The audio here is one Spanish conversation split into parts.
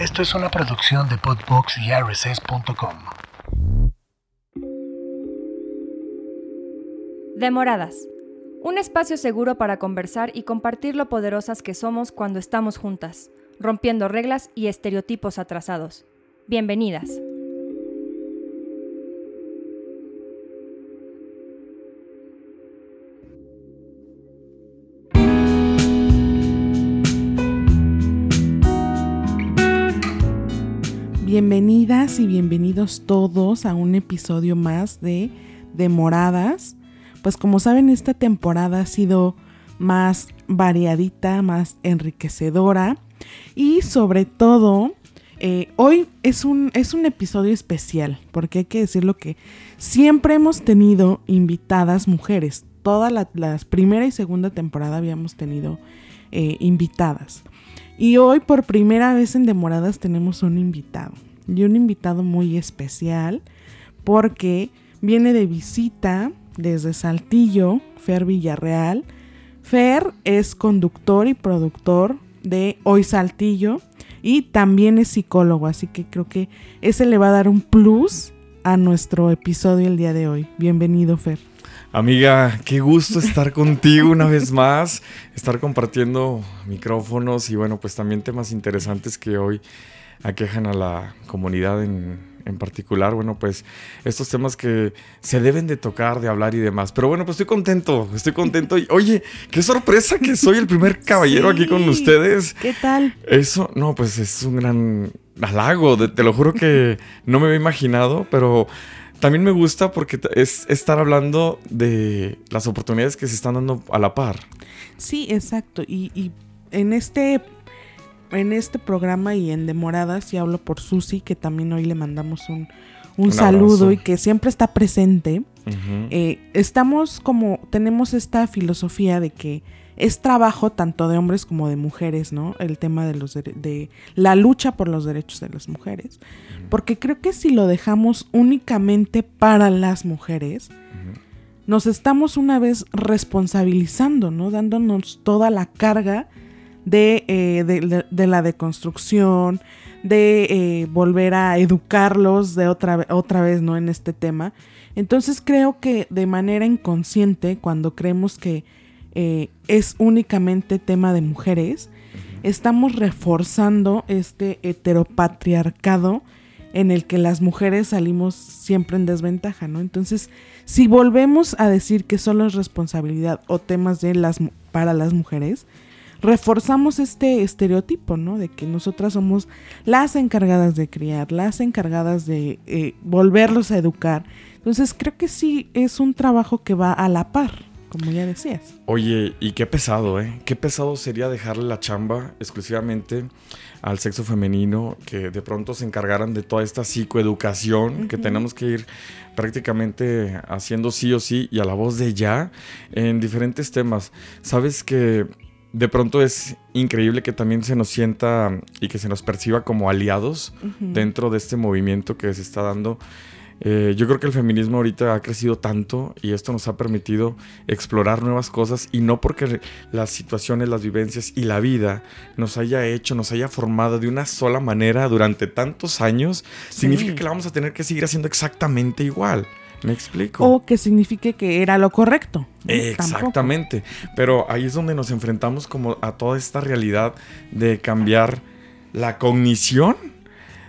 Esto es una producción de Podbox y RSS.com. Demoradas. Un espacio seguro para conversar y compartir lo poderosas que somos cuando estamos juntas, rompiendo reglas y estereotipos atrasados. Bienvenidas. Y bienvenidos todos a un episodio más de Demoradas. Pues como saben, esta temporada ha sido más variadita, más enriquecedora y sobre todo, eh, hoy es un, es un episodio especial, porque hay que decirlo que siempre hemos tenido invitadas mujeres. Toda la, primera y segunda temporada habíamos tenido eh, invitadas. Y hoy por primera vez en Demoradas tenemos un invitado. Y un invitado muy especial porque viene de visita desde Saltillo, Fer Villarreal. Fer es conductor y productor de Hoy Saltillo y también es psicólogo, así que creo que ese le va a dar un plus a nuestro episodio el día de hoy. Bienvenido, Fer. Amiga, qué gusto estar contigo una vez más, estar compartiendo micrófonos y bueno, pues también temas interesantes que hoy aquejan a la comunidad en, en particular, bueno, pues estos temas que se deben de tocar, de hablar y demás. Pero bueno, pues estoy contento, estoy contento. Y oye, qué sorpresa que soy el primer caballero aquí con ustedes. ¿Qué tal? Eso, no, pues es un gran halago, te lo juro que no me había imaginado, pero también me gusta porque es estar hablando de las oportunidades que se están dando a la par. Sí, exacto. Y, y en este en este programa y en Demoradas, y hablo por Susi, que también hoy le mandamos un, saludo y que siempre está presente. Eh, estamos como, tenemos esta filosofía de que es trabajo tanto de hombres como de mujeres, ¿no? El tema de los de la lucha por los derechos de las mujeres. Porque creo que si lo dejamos únicamente para las mujeres, nos estamos una vez responsabilizando, ¿no? Dándonos toda la carga eh, de, de, la deconstrucción, de eh, volver a educarlos de otra, otra vez, ¿no? En este tema. Entonces creo que de manera inconsciente, cuando creemos que eh, es únicamente tema de mujeres, estamos reforzando este heteropatriarcado en el que las mujeres salimos siempre en desventaja, ¿no? Entonces, si volvemos a decir que solo es responsabilidad o temas de las para las mujeres, reforzamos este estereotipo, ¿no? De que nosotras somos las encargadas de criar, las encargadas de eh, volverlos a educar. Entonces creo que sí es un trabajo que va a la par, como ya decías. Oye, y qué pesado, ¿eh? Qué pesado sería dejarle la chamba exclusivamente al sexo femenino, que de pronto se encargaran de toda esta psicoeducación que tenemos que ir prácticamente haciendo sí o sí y a la voz de ya en diferentes temas. Sabes que de pronto es increíble que también se nos sienta y que se nos perciba como aliados dentro de este movimiento que se está dando. Eh, yo creo que el feminismo ahorita ha crecido tanto y esto nos ha permitido explorar nuevas cosas y no porque las situaciones, las vivencias y la vida nos haya hecho, nos haya formado de una sola manera durante tantos años, significa que la vamos a tener que seguir haciendo exactamente igual. Me explico. O que signifique que era lo correcto. Exactamente. Pero ahí es donde nos enfrentamos como a toda esta realidad de cambiar la cognición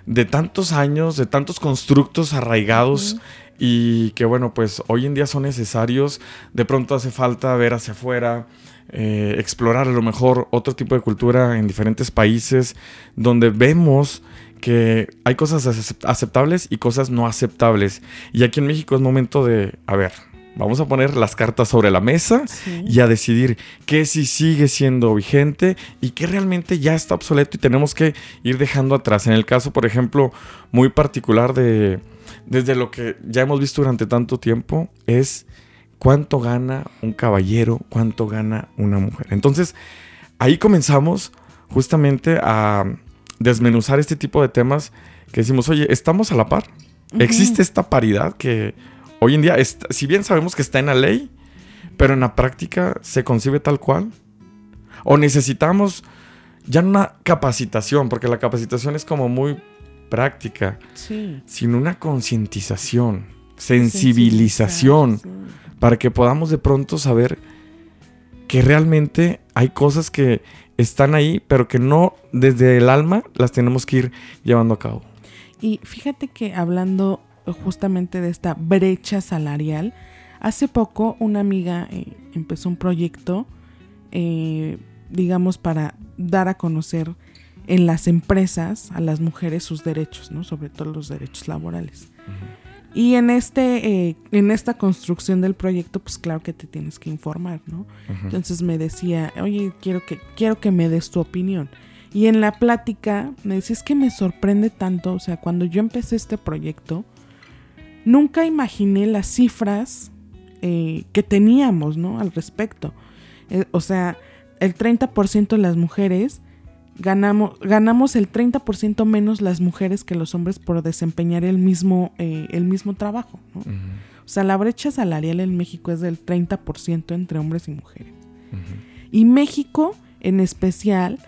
de tantos años, de tantos constructos arraigados y que bueno, pues hoy en día son necesarios. De pronto hace falta ver hacia afuera, eh, explorar a lo mejor otro tipo de cultura en diferentes países donde vemos que hay cosas aceptables y cosas no aceptables. Y aquí en México es momento de, a ver, vamos a poner las cartas sobre la mesa y a decidir qué sí sigue siendo vigente y qué realmente ya está obsoleto y tenemos que ir dejando atrás. En el caso, por ejemplo, muy particular de, desde lo que ya hemos visto durante tanto tiempo, es cuánto gana un caballero, cuánto gana una mujer. Entonces, ahí comenzamos justamente a desmenuzar este tipo de temas que decimos, oye, estamos a la par. Existe esta paridad que hoy en día, si bien sabemos que está en la ley, pero en la práctica se concibe tal cual. O necesitamos ya no una capacitación, porque la capacitación es como muy práctica, Sí. sino una concientización, sensibilización, sí. para que podamos de pronto saber que realmente hay cosas que están ahí, pero que no desde el alma las tenemos que ir llevando a cabo. Y fíjate que hablando justamente de esta brecha salarial, hace poco una amiga eh, empezó un proyecto, eh, digamos, para dar a conocer en las empresas a las mujeres sus derechos, ¿no? Sobre todo los derechos laborales. Y en este, eh, en esta construcción del proyecto, pues claro que te tienes que informar, ¿no? Entonces me decía, oye, quiero que, quiero que me des tu opinión. Y en la plática me decía, es que me sorprende tanto, o sea, cuando yo empecé este proyecto, nunca imaginé las cifras eh, que teníamos, ¿no? Al respecto. Eh, o sea, el 30% de las mujeres ganamos, ganamos el 30% menos las mujeres que los hombres por desempeñar el mismo, eh, el mismo trabajo, O sea, la brecha salarial en México es del 30% entre hombres y mujeres. Y México, en especial,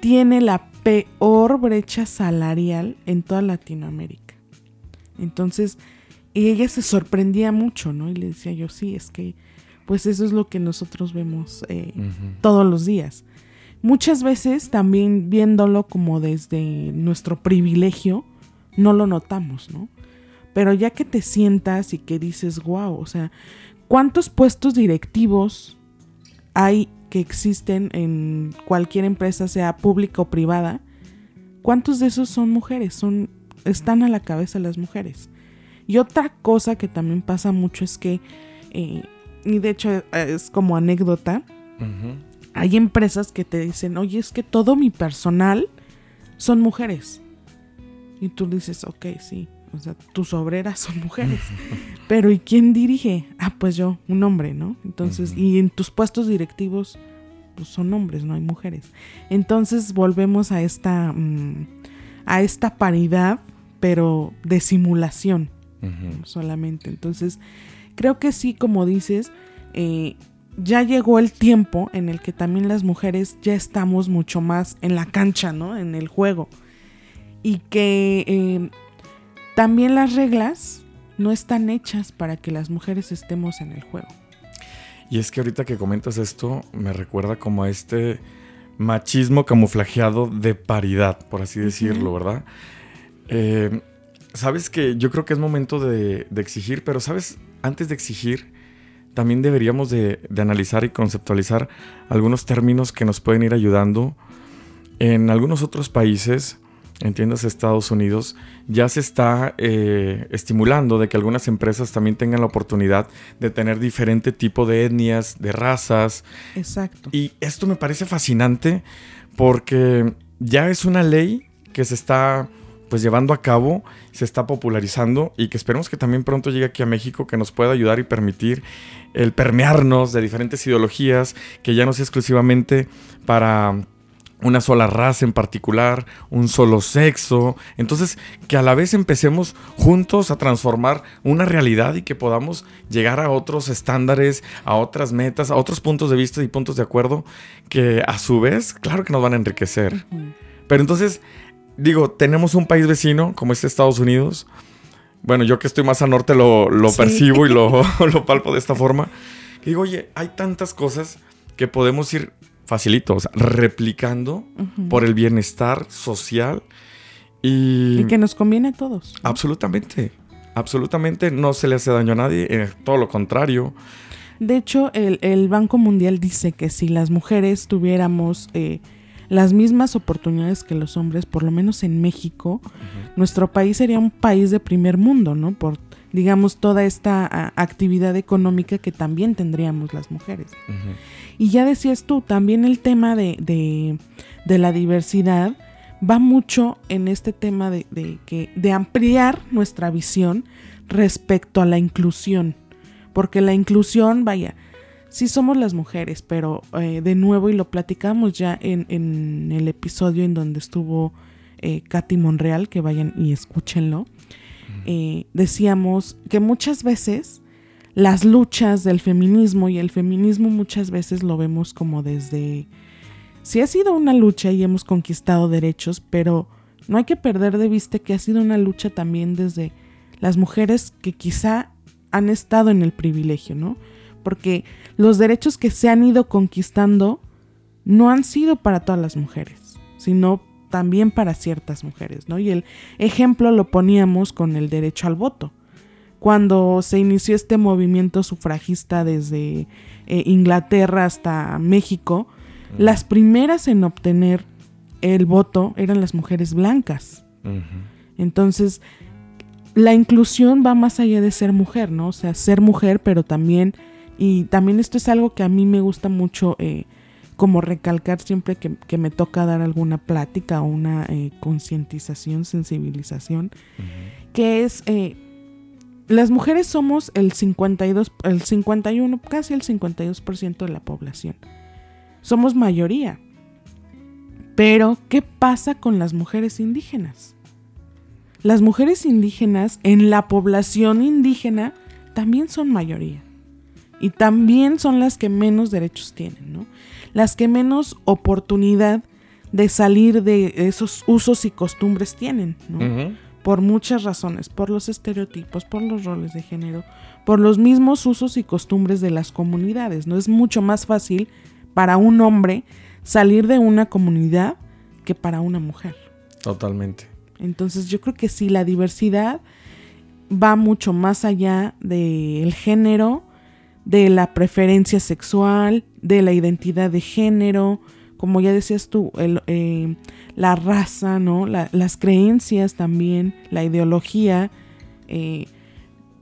tiene la peor brecha salarial en toda Latinoamérica. Entonces, y ella se sorprendía mucho, ¿no? Y le decía yo, sí, es que, pues eso es lo que nosotros vemos eh, todos los días. Muchas veces también viéndolo como desde nuestro privilegio, no lo notamos, ¿no? Pero ya que te sientas y que dices, wow, o sea, ¿cuántos puestos directivos hay que existen en cualquier empresa, sea pública o privada? ¿Cuántos de esos son mujeres? Son, están a la cabeza las mujeres. Y otra cosa que también pasa mucho es que, eh, y de hecho eh, es como anécdota. Hay empresas que te dicen, oye, es que todo mi personal son mujeres. Y tú dices, ok, sí, o sea, tus obreras son mujeres. Pero ¿y quién dirige? Ah, pues yo, un hombre, ¿no? Entonces, y en tus puestos directivos, pues son hombres, no hay mujeres. Entonces volvemos a esta, mm, a esta paridad, pero de simulación solamente. Entonces, creo que sí, como dices, eh, ya llegó el tiempo en el que también las mujeres ya estamos mucho más en la cancha, ¿no? En el juego. Y que eh, también las reglas no están hechas para que las mujeres estemos en el juego. Y es que ahorita que comentas esto, me recuerda como a este machismo camuflajeado de paridad, por así decirlo, ¿verdad? Eh, sabes que yo creo que es momento de, de exigir, pero sabes, antes de exigir, también deberíamos de, de analizar y conceptualizar algunos términos que nos pueden ir ayudando. En algunos otros países, entiendas Estados Unidos, ya se está eh, estimulando de que algunas empresas también tengan la oportunidad de tener diferente tipo de etnias, de razas. Exacto. Y esto me parece fascinante porque ya es una ley que se está pues llevando a cabo, se está popularizando y que esperemos que también pronto llegue aquí a México que nos pueda ayudar y permitir el permearnos de diferentes ideologías, que ya no sea exclusivamente para una sola raza en particular, un solo sexo. Entonces, que a la vez empecemos juntos a transformar una realidad y que podamos llegar a otros estándares, a otras metas, a otros puntos de vista y puntos de acuerdo que a su vez, claro que nos van a enriquecer. Pero entonces, digo, tenemos un país vecino como es Estados Unidos. Bueno, yo que estoy más al norte lo, lo Sí. percibo y lo, lo palpo de esta forma. Digo, oye, hay tantas cosas que podemos ir facilito, o sea, replicando por el bienestar social y, Y que nos conviene a todos. absolutamente, absolutamente no se le hace daño a nadie, eh, todo lo contrario. De hecho, el, el Banco Mundial dice que si las mujeres tuviéramos eh, las mismas oportunidades que los hombres, por lo menos en México, nuestro país sería un país de primer mundo, ¿no? Por, digamos, toda esta a, actividad económica que también tendríamos las mujeres. Y ya decías tú, también el tema de, de- de la diversidad va mucho en este tema de, de que, de ampliar nuestra visión respecto a la inclusión. Porque la inclusión, vaya, sí somos las mujeres, pero eh, de nuevo, y lo platicamos ya en, en el episodio en donde estuvo eh, Katy Monreal, que vayan y escúchenlo, eh, decíamos que muchas veces las luchas del feminismo y el feminismo muchas veces lo vemos como desde sí ha sido una lucha y hemos conquistado derechos, pero no hay que perder de vista que ha sido una lucha también desde las mujeres que quizá han estado en el privilegio, ¿no? Porque los derechos que se han ido conquistando no han sido para todas las mujeres, sino también para ciertas mujeres, ¿no? Y el ejemplo lo poníamos con el derecho al voto. Cuando se inició este movimiento sufragista desde eh, Inglaterra hasta México, las primeras en obtener el voto eran las mujeres blancas. Entonces, la inclusión va más allá de ser mujer, ¿no? O sea, ser mujer, pero también, y también esto es algo que a mí me gusta mucho eh, como recalcar siempre que, me toca dar alguna plática o una eh, concientización, sensibilización, que es, eh, las mujeres somos el 52, el 51, casi el 52% de la población. Somos mayoría. Pero, ¿qué pasa con las mujeres indígenas? Las mujeres indígenas en la población indígena también son mayoría. Y también son las que menos derechos tienen, ¿no? las que menos oportunidad de salir de esos usos y costumbres tienen, ¿no? Por muchas razones, por los estereotipos, por los roles de género, por los mismos usos y costumbres de las comunidades, ¿no? Es mucho más fácil para un hombre salir de una comunidad que para una mujer. Totalmente. Entonces yo creo que sí, la diversidad va mucho más allá del género, de la preferencia sexual, de la identidad de género, como ya decías tú, eh, la raza, ¿no? las creencias también, la ideología. Eh,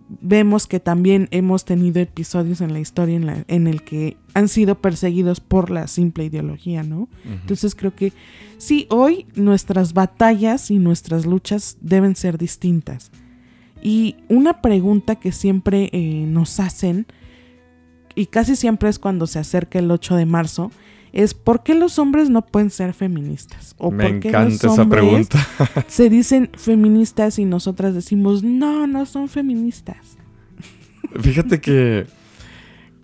vemos que también hemos tenido episodios en la historia en, en, el que han sido perseguidos por la simple ideología, ¿no? Entonces creo que sí, hoy nuestras batallas y nuestras luchas deben ser distintas. Y una pregunta que siempre eh, nos hacen y casi siempre es cuando se acerca el 8 de marzo, es ¿por qué los hombres no pueden ser feministas? ¿O Me encanta esa pregunta. se dicen feministas y nosotras decimos, no, no son feministas. Fíjate que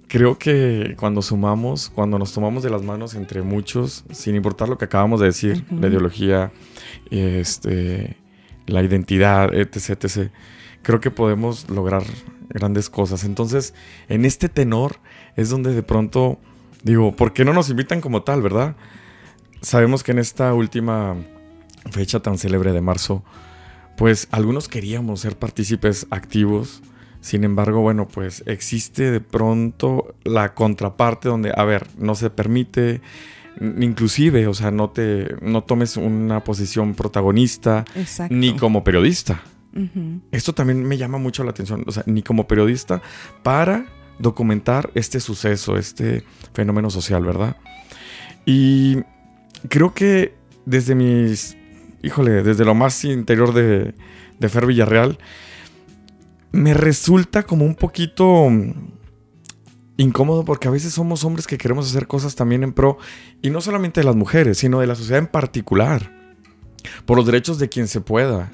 creo que cuando sumamos, cuando nos tomamos de las manos entre muchos, sin importar lo que acabamos de decir, la ideología, este, la identidad, etc., etc., creo que podemos lograr grandes cosas. Entonces, en este tenor es donde de pronto digo, ¿por qué no nos invitan como tal, verdad? Sabemos que en esta última fecha tan célebre de marzo, pues algunos queríamos ser partícipes activos. Sin embargo, bueno, pues existe de pronto la contraparte donde, a ver, no se permite, inclusive, o sea, no te no tomes una posición protagonista ni como periodista. Esto también me llama mucho la atención, o sea, ni como periodista para documentar este suceso, este fenómeno social, ¿verdad? Y creo que desde mis, híjole, desde lo más interior de, de Fer Villarreal, me resulta como un poquito incómodo porque a veces somos hombres que queremos hacer cosas también en pro, y no solamente de las mujeres, sino de la sociedad en particular, por los derechos de quien se pueda,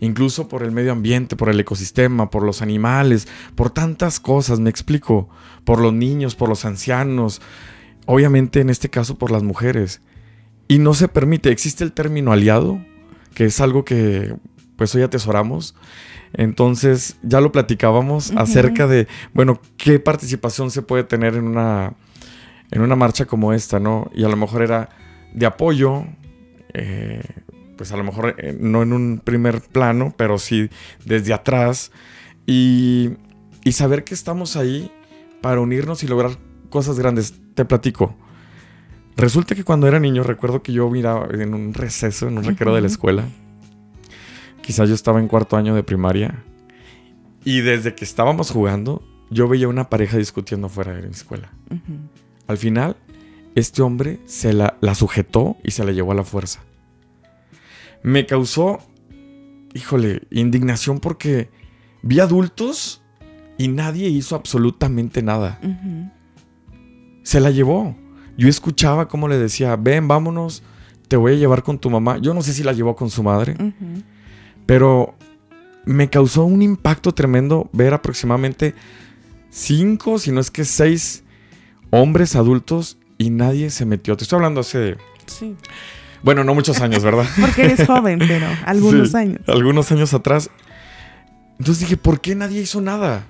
incluso por el medio ambiente, por el ecosistema, por los animales, por tantas cosas, me explico, por los niños, por los ancianos, obviamente en este caso por las mujeres. Y no se permite, existe el término aliado, que es algo que pues hoy atesoramos. Entonces ya lo platicábamos acerca de, bueno, qué participación se puede tener en una, en una marcha como esta, ¿no? Y a lo mejor era de apoyo, eh, pues a lo mejor eh, no en un primer plano, pero sí desde atrás. Y, y saber que estamos ahí para unirnos y lograr cosas grandes. Te platico. Resulta que cuando era niño recuerdo que yo miraba en un receso, en un recreo de la escuela. Quizás yo estaba en cuarto año de primaria. Y desde que estábamos jugando, yo veía una pareja discutiendo fuera de la escuela. Al final, este hombre se la, la sujetó y se la llevó a la fuerza me causó, híjole, indignación porque vi adultos y nadie hizo absolutamente nada. Se la llevó. Yo escuchaba cómo le decía, ven, vámonos, te voy a llevar con tu mamá. Yo no sé si la llevó con su madre, pero me causó un impacto tremendo ver aproximadamente cinco, si no es que seis hombres adultos y nadie se metió. Te estoy hablando hace... Sí. Bueno, no muchos años, ¿verdad? Porque eres joven, pero algunos Sí, años. Algunos años atrás. Entonces dije, ¿por qué nadie hizo nada?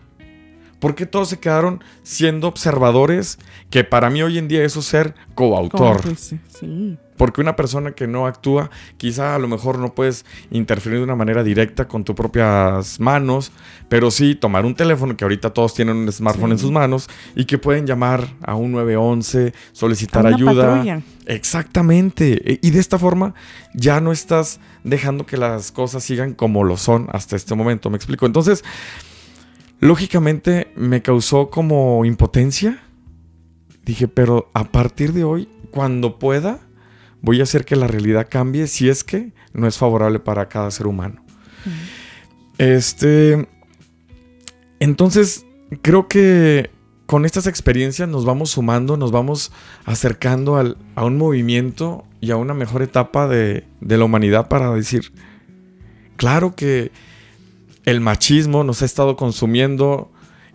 ¿Por qué todos se quedaron siendo observadores? Que para mí hoy en día eso es ser coautor. Cómplice, Sí. Porque una persona que no actúa, quizá a lo mejor no puedes interferir de una manera directa con tus propias manos, pero sí tomar un teléfono, que ahorita todos tienen un smartphone Sí. en sus manos, y que pueden llamar a un 911, solicitar A una ayuda. patrulla. Exactamente. E- Y de esta forma ya no estás dejando que las cosas sigan como lo son hasta este momento. ¿Me explico? Entonces, lógicamente me causó como impotencia. Dije, pero a partir de hoy, cuando pueda, voy a hacer que la realidad cambie si es que no es favorable para cada ser humano. Este. Entonces, creo que con estas experiencias nos vamos sumando, nos vamos acercando al- a un movimiento y a una mejor etapa de, de la humanidad para decir, claro que el machismo nos ha estado consumiendo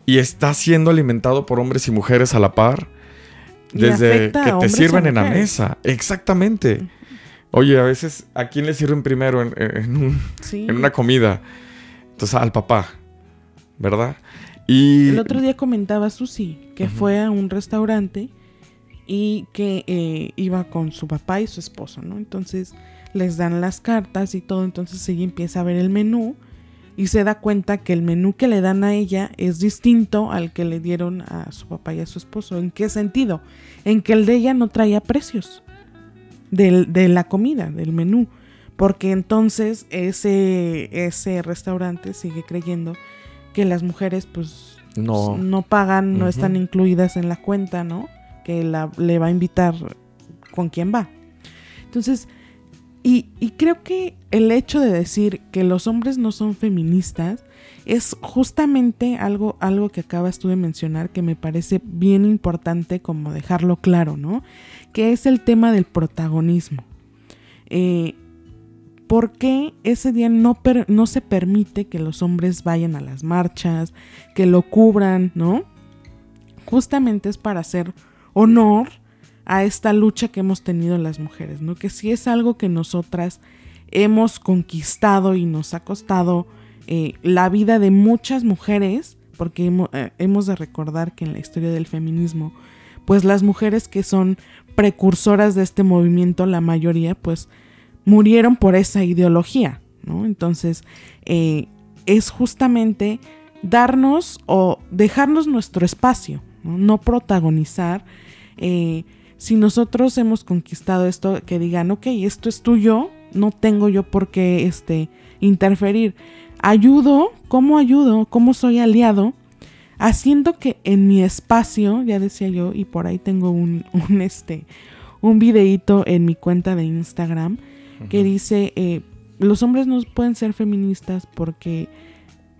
y está siendo alimentado por hombres y mujeres a la par, desde que te sirven en la mesa. Exactamente. Oye, a veces, ¿a quién le sirven primero en, en un- Sí. en una comida? Entonces, al papá, ¿verdad? Y... El otro día comentaba Susi que fue a un restaurante y que eh, iba con su papá y su esposo, ¿no? Entonces les dan las cartas y todo, entonces ella empieza a ver el menú y se da cuenta que el menú que le dan a ella es distinto al que le dieron a su papá y a su esposo. ¿En qué sentido? En que el de ella no traía precios del- de la comida, del menú. Porque entonces ese, ese restaurante sigue creyendo que las mujeres pues No. no pagan, no están incluidas en la cuenta, ¿no? Que la, le va a invitar con quién va. Entonces, y, creo que el hecho de decir que los hombres no son feministas es justamente algo, algo que acabas tú de mencionar que me parece bien importante como dejarlo claro, ¿no? Que es el tema del protagonismo. Eh, ¿Por qué ese día no, no se permite que los hombres vayan a las marchas, que lo cubran, ¿no? Justamente es para hacer honor a esta lucha que hemos tenido las mujeres, ¿no? Que si es algo que nosotras hemos conquistado y nos ha costado eh, la vida de muchas mujeres, porque eh, hemos de recordar que en la historia del feminismo, pues las mujeres que son precursoras de este movimiento, la mayoría, pues murieron por esa ideología, ¿no? Entonces, eh, es justamente darnos o dejarnos nuestro espacio, no, protagonizar. Si nosotros hemos conquistado esto, que digan, ok, esto es tuyo, no tengo yo por qué este, interferir. Ayudo, ¿cómo ayudo? ¿Cómo soy aliado? Haciendo que en mi espacio, ya decía yo, y por ahí tengo un, un, este, un videíto en mi cuenta de Instagram, que dice, eh, los hombres no pueden ser feministas porque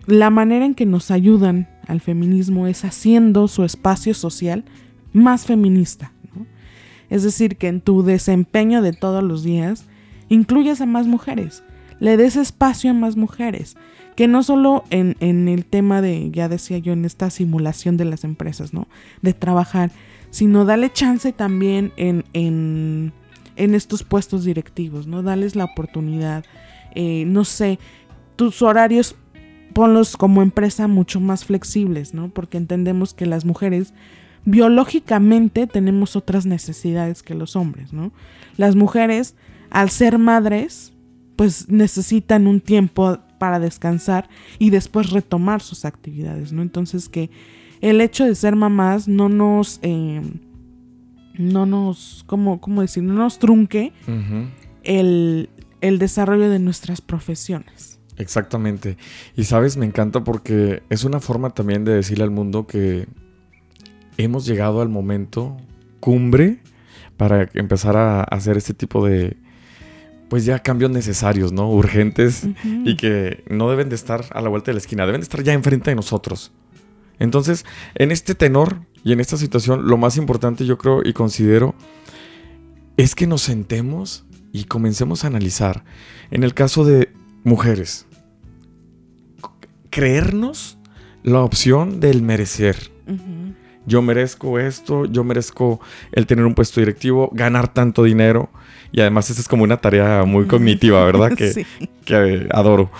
la manera en que nos ayudan al feminismo es haciendo su espacio social más feminista. Es decir, que en tu desempeño de todos los días incluyas a más mujeres, le des espacio a más mujeres, que no solo en, en el tema de, ya decía yo, en esta simulación de las empresas, ¿no? De trabajar, sino dale chance también en, en, en estos puestos directivos, ¿no? Dales la oportunidad, eh, no sé, tus horarios ponlos como empresa mucho más flexibles, ¿no? Porque entendemos que las mujeres biológicamente tenemos otras necesidades que los hombres, ¿no? Las mujeres, al ser madres, pues necesitan un tiempo para descansar y después retomar sus actividades, ¿no? Entonces que el hecho de ser mamás no nos, eh, no nos, ¿cómo, cómo decir? No nos trunque el, el desarrollo de nuestras profesiones. Exactamente. Y sabes, me encanta porque es una forma también de decirle al mundo que hemos llegado al momento cumbre para empezar a hacer este tipo de, pues ya cambios necesarios, ¿no? Urgentes y que no deben de estar a la vuelta de la esquina, deben de estar ya enfrente de nosotros. Entonces, en este tenor y en esta situación, lo más importante yo creo y considero es que nos sentemos y comencemos a analizar. En el caso de mujeres, creernos la opción del merecer. Ujú. Yo merezco esto, yo merezco el tener un puesto directivo, ganar tanto dinero. Y además esa es como una tarea muy cognitiva, ¿verdad? Que, Sí. que adoro.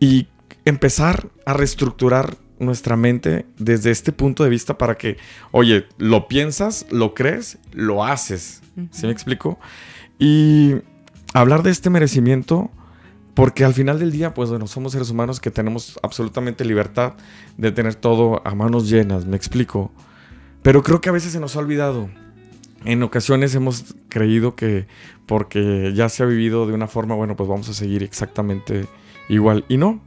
Y empezar a reestructurar nuestra mente desde este punto de vista para que, oye, lo piensas, lo crees, lo haces. ¿Sí me explico? Y hablar de este merecimiento, porque al final del día, pues bueno, somos seres humanos que tenemos absolutamente libertad de tener todo a manos llenas, me explico. Pero creo que a veces se nos ha olvidado. En ocasiones hemos creído que porque ya se ha vivido de una forma, bueno, pues vamos a seguir exactamente igual. Y no.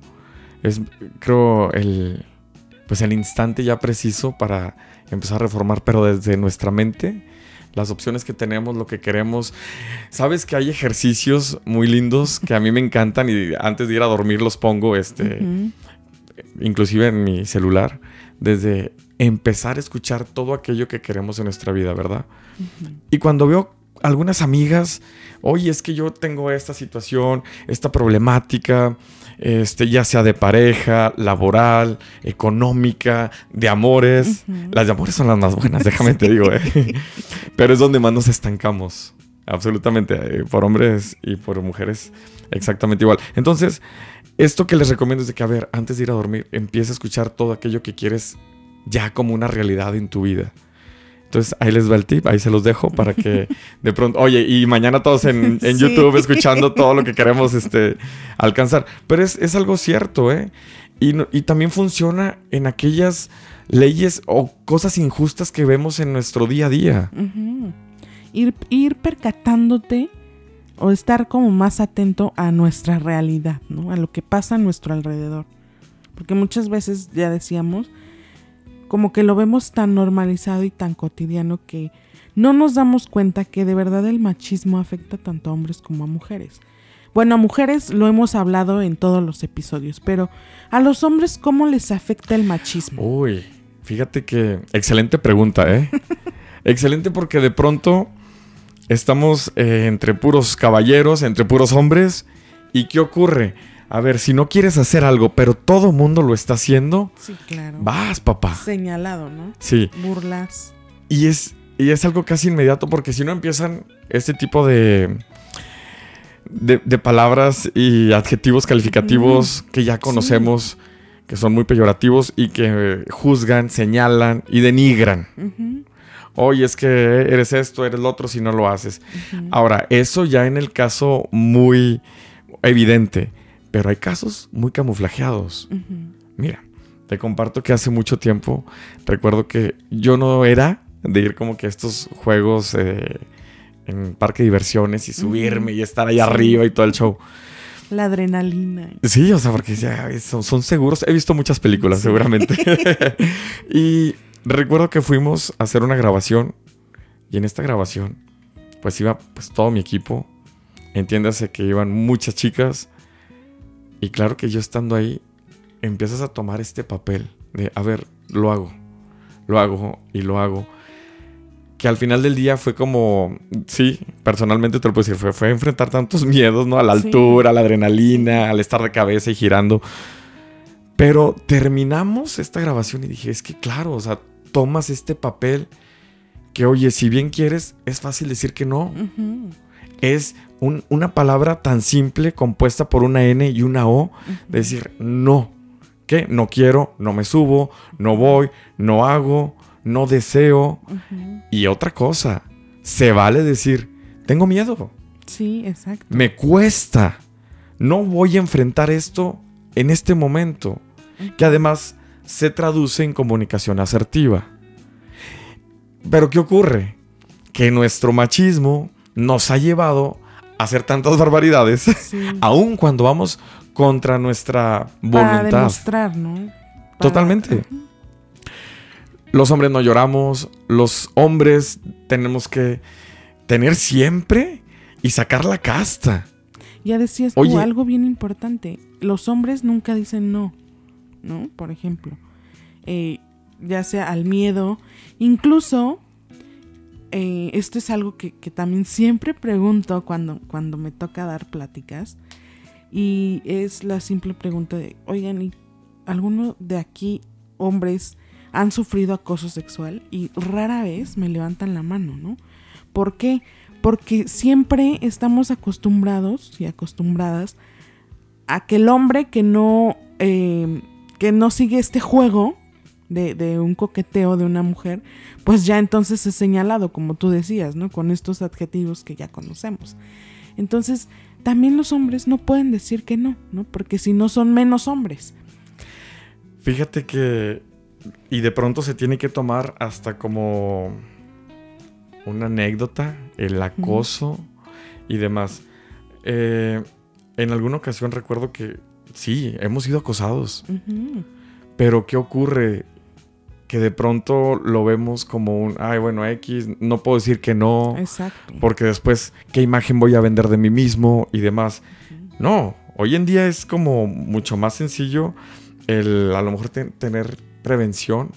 Es, creo, el, pues el instante ya preciso para empezar a reformar, pero desde nuestra mente, las opciones que tenemos, lo que queremos. Sabes que hay ejercicios muy lindos que a mí me encantan y antes de ir a dormir los pongo, este, inclusive en mi celular, desde empezar a escuchar todo aquello que queremos en nuestra vida, ¿verdad? Y cuando veo algunas amigas, oye, es que yo tengo esta situación, esta problemática, este, ya sea de pareja, laboral, económica, de amores. Las de amores son las más buenas, déjame te digo, ¿eh? Pero es donde más nos estancamos. Absolutamente, eh, por hombres y por mujeres, exactamente igual. Entonces, esto que les recomiendo es de que, a ver, antes de ir a dormir, empieza a escuchar todo aquello que quieres ya como una realidad en tu vida. Entonces ahí les va el tip, ahí se los dejo para que de pronto, oye, y mañana todos en, en Sí. YouTube escuchando todo lo que queremos este, alcanzar. Pero es, es algo cierto, ¿eh? Y, y también funciona en aquellas leyes o cosas injustas que vemos en nuestro día a día. Ir, ir percatándote o estar como más atento a nuestra realidad, ¿no? A lo que pasa a nuestro alrededor. Porque muchas veces, ya decíamos, como que lo vemos tan normalizado y tan cotidiano que no nos damos cuenta que de verdad el machismo afecta tanto a hombres como a mujeres. Bueno, a mujeres lo hemos hablado en todos los episodios, pero a los hombres, ¿cómo les afecta el machismo? Uy, fíjate que excelente pregunta, ¿eh? excelente porque de pronto estamos eh, entre puros caballeros, entre puros hombres. ¿Y qué ocurre? A ver, si no quieres hacer algo, pero todo mundo lo está haciendo, Sí, claro. vas, papá. Señalado, ¿no? Sí. Burlas. Y es, y es algo casi inmediato porque si no empiezan este tipo de, de, de palabras y adjetivos calificativos que ya conocemos, que son muy peyorativos y que juzgan, señalan y denigran. Ujú, Oye, es que eres esto, eres lo otro si no lo haces. Ahora, eso ya en el caso muy evidente, pero hay casos muy camuflajeados. Mira, te comparto que hace mucho tiempo recuerdo que yo no era de ir como que a estos juegos eh, en parque de diversiones y subirme y estar ahí Sí. arriba y todo el show. La adrenalina. Sí, o sea, porque ya son, son seguros. He visto muchas películas, Sí. seguramente. y recuerdo que fuimos a hacer una grabación y en esta grabación pues iba pues todo mi equipo. Entiéndase que iban muchas chicas y claro que yo estando ahí empiezas a tomar este papel de, a ver, lo hago, lo hago y lo hago. Que al final del día fue como, sí, personalmente te lo puedo decir, fue, fue enfrentar tantos miedos, ¿no? A la Sí. altura, a la adrenalina, al estar de cabeza y girando. Pero terminamos esta grabación y dije, es que claro, o sea, tomas este papel que, oye, si bien quieres, es fácil decir que no. Es un- una palabra tan simple compuesta por una N y una O, de decir no. ¿Qué? No quiero, no me subo, no voy, no hago, no deseo. Y otra cosa, se vale decir, tengo miedo, Sí, exacto. me cuesta, no voy a enfrentar esto en este momento, que además se traduce en comunicación asertiva. Pero ¿qué ocurre? Que nuestro machismo nos ha llevado a hacer tantas barbaridades, Sí. aun cuando vamos contra nuestra Para voluntad. demostrar, ¿no? Para- Totalmente. Los hombres no lloramos, los hombres tenemos que tener siempre y sacar la casta. Ya decías tú algo bien importante. Los hombres nunca dicen no, ¿no? Por ejemplo, eh, ya sea al miedo, incluso eh, esto es algo que, también siempre pregunto cuando, cuando me toca dar pláticas y es la simple pregunta de, oigan, ¿y alguno de aquí, hombres, han sufrido acoso sexual y rara vez me levantan la mano, ¿no? ¿Por qué? Porque siempre estamos acostumbrados y acostumbradas a que el hombre que no, eh, que no sigue este juego de, de, un coqueteo de una mujer, pues ya entonces es señalado, como tú decías, ¿no? Con estos adjetivos que ya conocemos. Entonces, también los hombres no pueden decir que no, ¿no? Porque si no son menos hombres. Fíjate que. Y de pronto se tiene que tomar hasta como una anécdota, el acoso y demás. Eh, en alguna ocasión recuerdo que sí, hemos sido acosados. Pero ¿qué ocurre? Que de pronto lo vemos como un, ay, bueno, X, no puedo decir que no. Exacto. Porque después, ¿qué imagen voy a vender de mí mismo y demás? No, hoy en día es como mucho más sencillo el a lo mejor tener prevención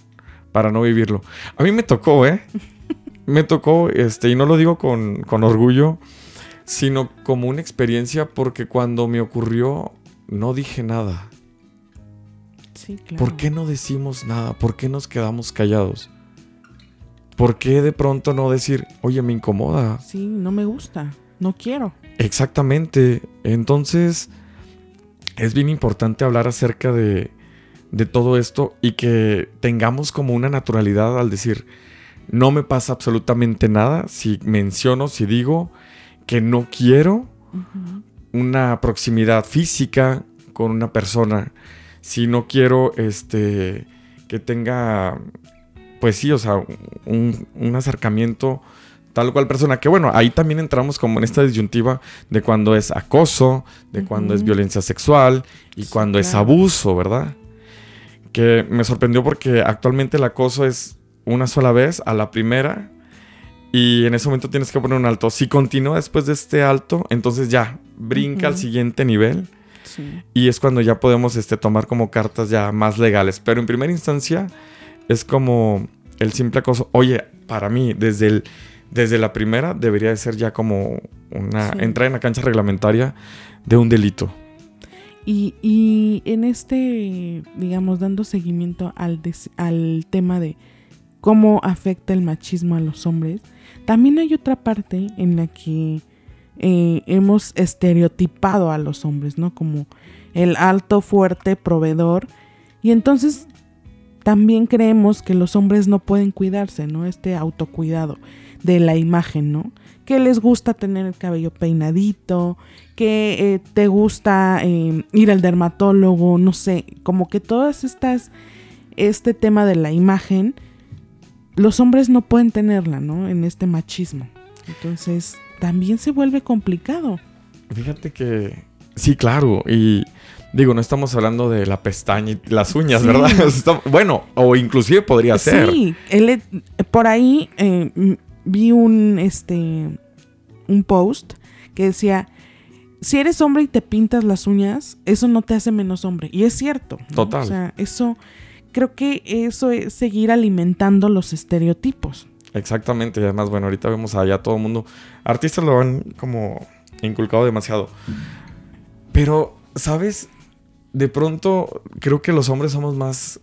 para no vivirlo. A mí me tocó, ¿eh? me tocó, este, y no lo digo con, con orgullo, sino como una experiencia porque cuando me ocurrió no dije nada. Sí, claro. ¿Por qué no decimos nada? ¿Por qué nos quedamos callados? ¿Por qué de pronto no decir, oye, me incomoda? Sí, no me gusta, no quiero. Exactamente. Entonces, es bien importante hablar acerca de, de todo esto y que tengamos como una naturalidad al decir, no me pasa absolutamente nada si menciono, si digo que no quiero una proximidad física con una persona, si no quiero este que tenga pues sí, o sea, un, un acercamiento tal cual persona. Que bueno, ahí también entramos como en esta disyuntiva de cuando es acoso, de cuando es violencia sexual y Sí, cuando es abuso, ¿verdad? Que me sorprendió porque actualmente el acoso es una sola vez, a la primera, y en ese momento tienes que poner un alto. Si continúa después de este alto, entonces ya, brinca al siguiente nivel. Sí. Y es cuando ya podemos este, tomar como cartas ya más legales. Pero en primera instancia es como el simple acoso. Oye, para mí, desde, el, desde la primera debería de ser ya como una... Sí. Entrar en la cancha reglamentaria de un delito. Y, y en este, digamos, dando seguimiento al, des- al tema de cómo afecta el machismo a los hombres, también hay otra parte en la que eh, hemos estereotipado a los hombres, ¿no? Como el alto, fuerte, proveedor. Y entonces también creemos que los hombres no pueden cuidarse, ¿no? Este autocuidado de la imagen, ¿no? Que les gusta tener el cabello peinadito, que eh, te gusta eh, ir al dermatólogo, no sé, como que todas estas, este tema de la imagen, los hombres no pueden tenerla, ¿no? En este machismo. Entonces, también se vuelve complicado. Fíjate que... Sí, claro. Y digo, no estamos hablando de la pestaña y las uñas, Sí. ¿verdad? Bueno, o inclusive podría ser. Sí, él, por ahí eh, vi un, este, un post que decía, si eres hombre y te pintas las uñas, eso no te hace menos hombre. Y es cierto. ¿no? Total. O sea, eso, creo que eso es seguir alimentando los estereotipos. Exactamente, y además, bueno, ahorita vemos allá todo el mundo. Artistas lo han como inculcado demasiado. Pero, ¿sabes? De pronto, creo que los hombres somos más.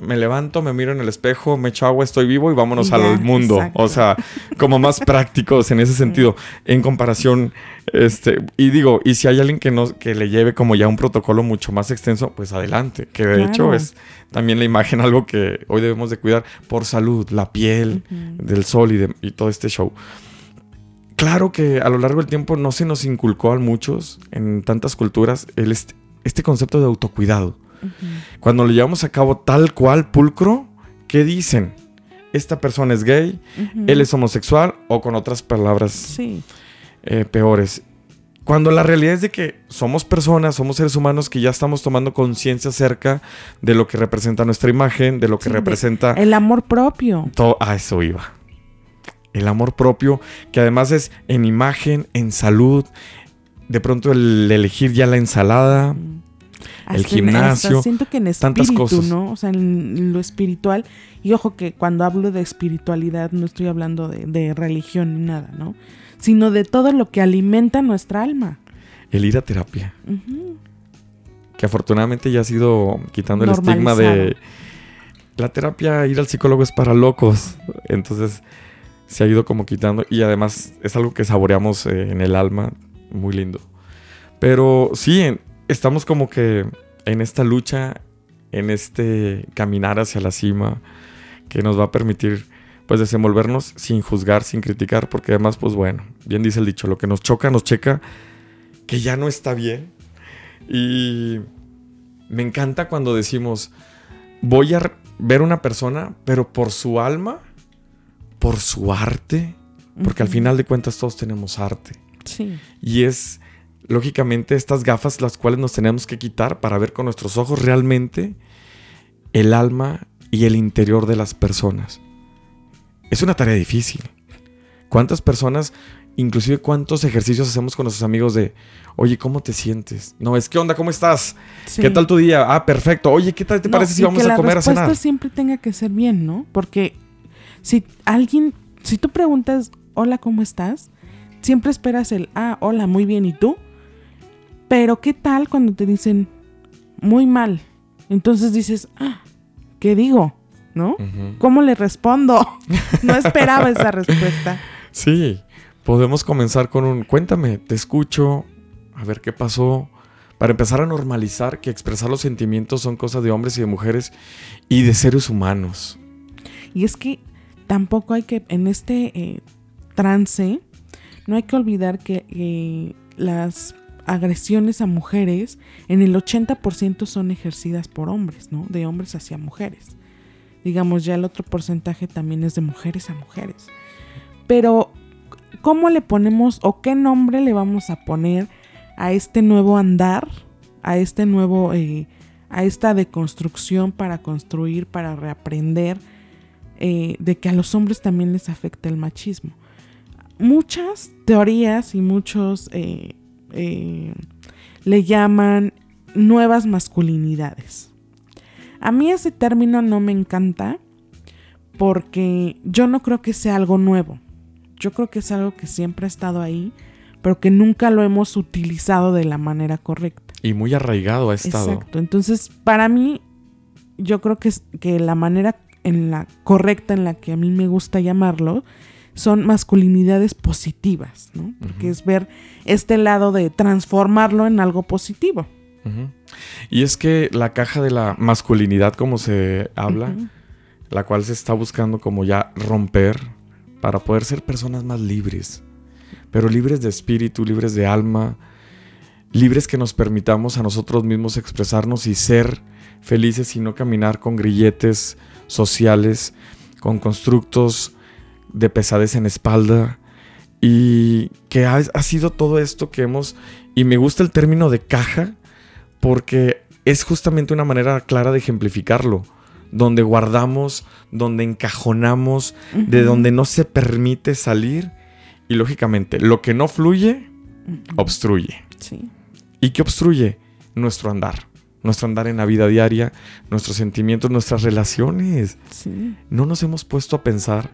Me levanto, me miro en el espejo, me echo agua, estoy vivo y vámonos ya, al mundo. exacto. O sea, como más prácticos en ese sentido. En comparación, este, y digo, y si hay alguien que no, que le lleve como ya un protocolo mucho más extenso, pues adelante. Que de Claro. hecho es también la imagen algo que hoy debemos de cuidar por salud, la piel, del sol y, de- y todo este show. Claro que a lo largo del tiempo no se nos inculcó a muchos en tantas culturas el este, este concepto de autocuidado. Cuando lo llevamos a cabo tal cual, pulcro, ¿qué dicen? Esta persona es gay, él es homosexual o con otras palabras Sí, eh, peores. Cuando la realidad es de que somos personas, somos seres humanos que ya estamos tomando conciencia acerca de lo que representa nuestra imagen, de lo que Sí, representa el amor propio. todo, a eso iba. El amor propio, que además es en imagen, en salud, de pronto el elegir ya la ensalada, el gimnasio, hasta siento que en tantas cosas. ¿no? O sea, en lo espiritual. Y ojo que cuando hablo de espiritualidad no estoy hablando de, de religión ni nada, ¿no? Sino de todo lo que alimenta nuestra alma. el ir a terapia, que afortunadamente ya ha sido quitando el estigma de... La terapia, ir al psicólogo es para locos. Entonces se ha ido como quitando y además es algo que saboreamos eh, en el alma, muy lindo. Pero sí, estamos como que en esta lucha, en este caminar hacia la cima que nos va a permitir pues desenvolvernos sin juzgar, sin criticar, porque además pues bueno, bien dice el dicho, lo que nos choca, nos checa, que ya no está bien. Y me encanta cuando decimos, voy a ver una persona, pero por su alma, por su arte, porque al final de cuentas todos tenemos arte. Sí. Y es, lógicamente, estas gafas las cuales nos tenemos que quitar para ver con nuestros ojos realmente el alma y el interior de las personas. Es una tarea difícil. ¿Cuántas personas, inclusive cuántos ejercicios hacemos con nuestros amigos de, oye, ¿cómo te sientes? No, es, ¿qué onda? ¿Cómo estás? ¿Qué tal tu día? Ah, perfecto. Oye, ¿qué tal te parece si vamos a comer a cenar? La respuesta siempre tenga que ser bien, ¿no? Porque si alguien, si tú preguntas, hola, ¿cómo estás? Siempre esperas el, ah, hola, muy bien, ¿y tú? Pero ¿qué tal cuando te dicen, muy mal? Entonces dices, ah, ¿qué digo? ¿No? ¿Cómo le respondo? no esperaba esa respuesta. Sí, podemos comenzar con un, cuéntame, te escucho, a ver qué pasó. Para empezar a normalizar que expresar los sentimientos son cosas de hombres y de mujeres y de seres humanos. Y es que tampoco hay que, en este eh, trance, no hay que olvidar que eh, las agresiones a mujeres en el 80% son ejercidas por hombres, ¿no? De hombres hacia mujeres. Digamos, ya el otro porcentaje también es de mujeres a mujeres. Pero, ¿cómo le ponemos o qué nombre le vamos a poner a este nuevo andar, a este nuevo, eh, a esta deconstrucción para construir, para reaprender? Eh, de que a los hombres también les afecta el machismo. Muchas teorías y muchos eh, eh, le llaman nuevas masculinidades. A mí ese término no me encanta porque yo no creo que sea algo nuevo. Yo creo que es algo que siempre ha estado ahí, pero que nunca lo hemos utilizado de la manera correcta. Y muy arraigado ha estado. Exacto. Entonces, para mí, yo creo que, que la manera en la correcta en la que a mí me gusta llamarlo, son masculinidades positivas, ¿no? Porque es ver este lado de transformarlo en algo positivo. Y es que la caja de la masculinidad, como se habla, la cual se está buscando como ya romper para poder ser personas más libres, pero libres de espíritu, libres de alma, libres que nos permitamos a nosotros mismos expresarnos y ser felices y no caminar con grilletes sociales, con constructos de pesadez en espalda. Y que ha, sido todo esto que hemos... Y me gusta el término de caja porque es justamente una manera clara de ejemplificarlo. Donde guardamos, donde encajonamos, de donde no se permite salir. Y lógicamente, lo que no fluye, obstruye. ¿Y qué obstruye? Nuestro andar nuestro andar en la vida diaria, nuestros sentimientos, nuestras relaciones. No nos hemos puesto a pensar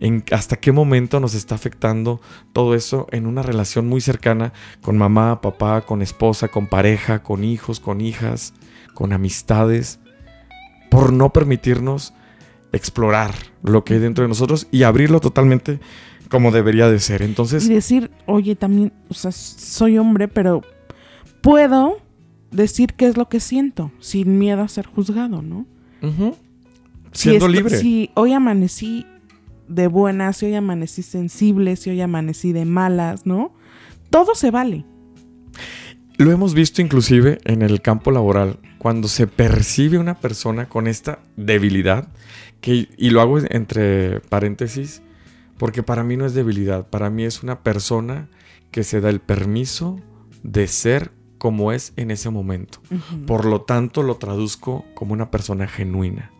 en hasta qué momento nos está afectando todo eso en una relación muy cercana con mamá, papá, con esposa, con pareja, con hijos, con hijas, con amistades, por no permitirnos explorar lo que hay dentro de nosotros y abrirlo totalmente como debería de ser. Entonces... Y decir, oye, también, o sea, soy hombre, pero puedo decir qué es lo que siento, sin miedo a ser juzgado, ¿no? Siendo libre. Si hoy amanecí de buenas, si hoy amanecí sensible, si hoy amanecí de malas, ¿no? Todo se vale. Lo hemos visto inclusive en el campo laboral, cuando se percibe una persona con esta debilidad, que, y lo hago entre paréntesis, porque para mí no es debilidad, para mí es una persona que se da el permiso de ser como es en ese momento. Por lo tanto, lo traduzco como una persona genuina.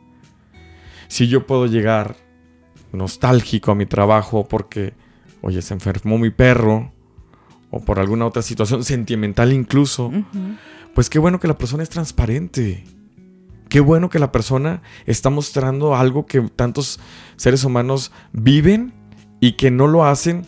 Si yo puedo llegar nostálgico a mi trabajo porque, oye, se enfermó mi perro, o por alguna otra situación sentimental incluso, pues qué bueno que la persona es transparente. Qué bueno que la persona está mostrando algo que tantos seres humanos viven y que no lo hacen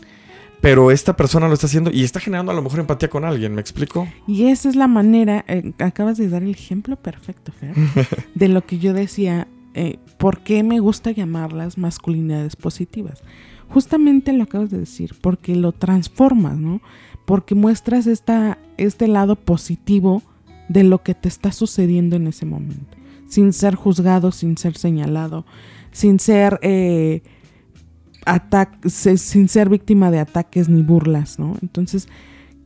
pero esta persona lo está haciendo y está generando a lo mejor empatía con alguien, ¿me explico? Y esa es la manera, eh, acabas de dar el ejemplo perfecto, Fer, de lo que yo decía, eh, ¿por qué me gusta llamarlas masculinidades positivas? Justamente lo acabas de decir, porque lo transformas, ¿no? Porque muestras esta, este lado positivo de lo que te está sucediendo en ese momento, sin ser juzgado, sin ser señalado, sin ser, eh, sin ser víctima de ataques ni burlas, ¿no? Entonces,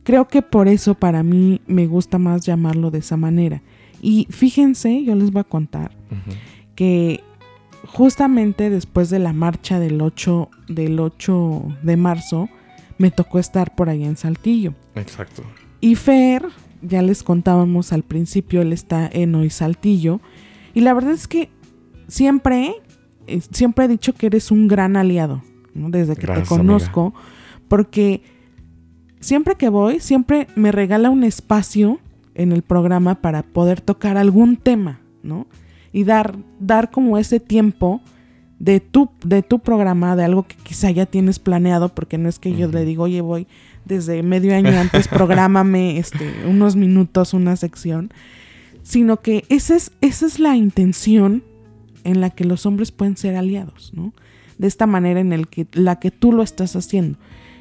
creo que por eso para mí me gusta más llamarlo de esa manera. Y fíjense, yo les voy a contar que justamente después de la marcha del 8, del 8 de marzo, me tocó estar por allá en Saltillo. Exacto. Y Fer, ya les contábamos al principio, él está en Hoy Saltillo. Y la verdad es que siempre, eh, siempre he dicho que eres un gran aliado, desde que te conozco, porque siempre que voy, siempre me regala un espacio en el programa para poder tocar algún tema, ¿no? Y dar, dar como ese tiempo de tu, de tu programa, de algo que quizá ya tienes planeado, porque no es que yo le digo, oye, voy desde medio año antes, prográmame este, unos minutos, una sección, sino que esa es, esa es la intención en la que los hombres pueden ser aliados, ¿no? De esta manera en el que, la que tú lo estás haciendo,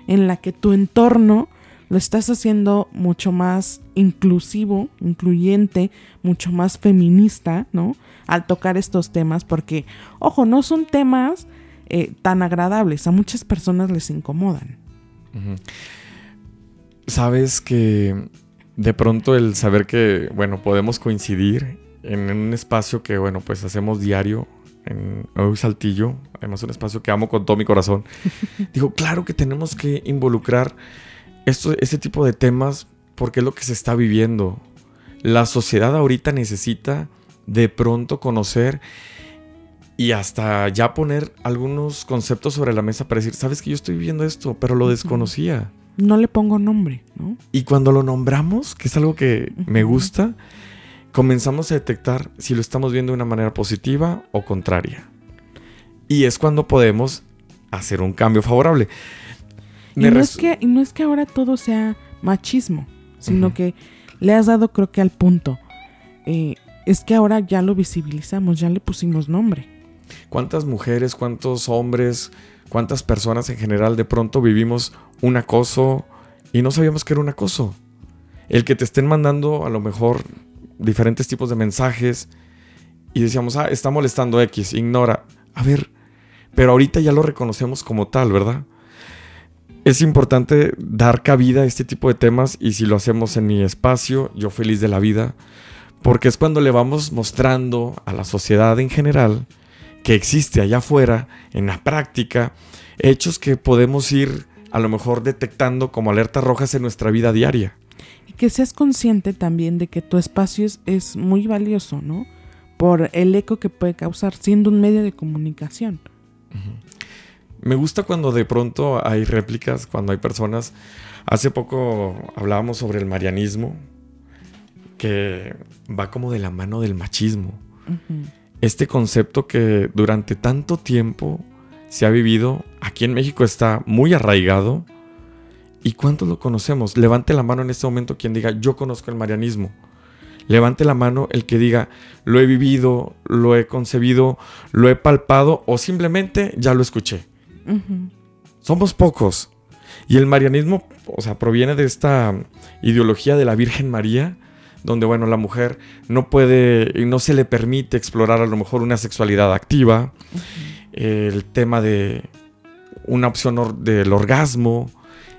en la que tu entorno lo estás haciendo mucho más inclusivo, incluyente, mucho más feminista, ¿no? Al tocar estos temas, porque, ojo, no son temas eh, tan agradables, a muchas personas les incomodan. Sabes que de pronto el saber que, bueno, podemos coincidir en un espacio que, bueno, pues hacemos diario en Hoy Saltillo, además un espacio que amo con todo mi corazón, digo, claro que tenemos que involucrar esto, este tipo de temas porque es lo que se está viviendo. La sociedad ahorita necesita de pronto conocer y hasta ya poner algunos conceptos sobre la mesa para decir, sabes que yo estoy viviendo esto, pero lo desconocía. No le pongo nombre, ¿no? Y cuando lo nombramos, que es algo que me gusta, comenzamos a detectar si lo estamos viendo de una manera positiva o contraria. Y es cuando podemos hacer un cambio favorable. Y no, es que, no es que ahora todo sea machismo, sino que le has dado creo que al punto. Eh, es que ahora ya lo visibilizamos, ya le pusimos nombre. ¿Cuántas mujeres, cuántos hombres, cuántas personas en general de pronto vivimos un acoso y no sabíamos que era un acoso? El que te estén mandando a lo mejor diferentes tipos de mensajes y decíamos, ah, está molestando X, ignora. A ver, pero ahorita ya lo reconocemos como tal, ¿verdad? Es importante dar cabida a este tipo de temas y si lo hacemos en mi espacio, yo feliz de la vida, porque es cuando le vamos mostrando a la sociedad en general que existe allá afuera, en la práctica, hechos que podemos ir a lo mejor detectando como alertas rojas en nuestra vida diaria. Y que seas consciente también de que tu espacio es, muy valioso, ¿no? Por el eco que puede causar siendo un medio de comunicación. Me gusta cuando de pronto hay réplicas, cuando hay personas. Hace poco hablábamos sobre el marianismo, que va como de la mano del machismo. Este concepto que durante tanto tiempo se ha vivido, aquí en México está muy arraigado. ¿Y cuántos lo conocemos? Levante la mano en este momento quien diga, yo conozco el marianismo. Levante la mano el que diga, lo he vivido, lo he concebido, lo he palpado o simplemente ya lo escuché. Somos pocos. Y el marianismo, o sea, proviene de esta ideología de la Virgen María, donde, bueno, la mujer no puede y no se le permite explorar a lo mejor una sexualidad activa, el tema de una opción del orgasmo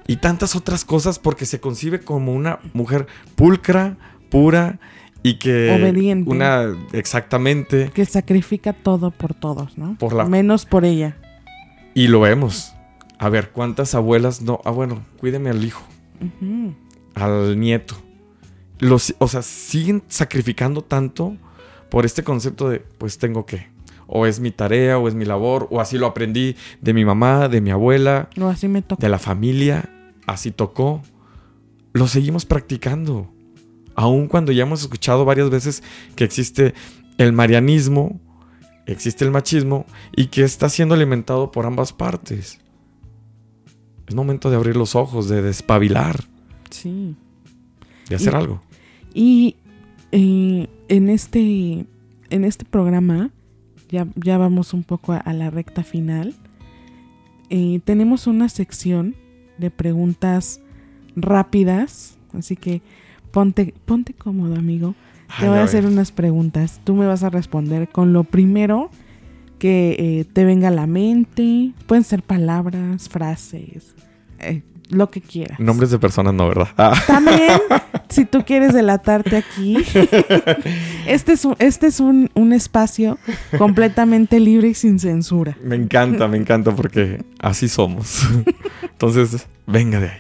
y tantas otras cosas porque se concibe como una mujer pulcra, pura y que obediente una exactamente que sacrifica todo por todos, ¿no? Por la menos por ella. Y lo vemos. A ver, ¿cuántas abuelas no? Ah, bueno, cuídeme al hijo, al nieto. Los, o sea, siguen sacrificando tanto por este concepto de, pues tengo que. O es mi tarea, o es mi labor, o así lo aprendí de mi mamá, de mi abuela, no, así me tocó. de la familia, así tocó. Lo seguimos practicando. Aun cuando ya hemos escuchado varias veces que existe el marianismo, existe el machismo y que está siendo alimentado por ambas partes. Es momento de abrir los ojos, de despabilar. Sí. De hacer algo. Y eh, en, este, en este programa ya, ya vamos un poco a, a la recta final. Eh, tenemos una sección de preguntas rápidas, así que ponte, ponte cómodo, amigo. Te Ay, voy a hacer unas preguntas. Tú me vas a responder con lo primero que eh, te venga a la mente. Pueden ser palabras, frases, eh, lo que quieras. Nombres de personas no, ¿verdad? Ah, También, si tú quieres delatarte aquí, este es, un, este es un, un espacio completamente libre y sin censura. me encanta, me encanta porque así somos. Entonces, venga de ahí.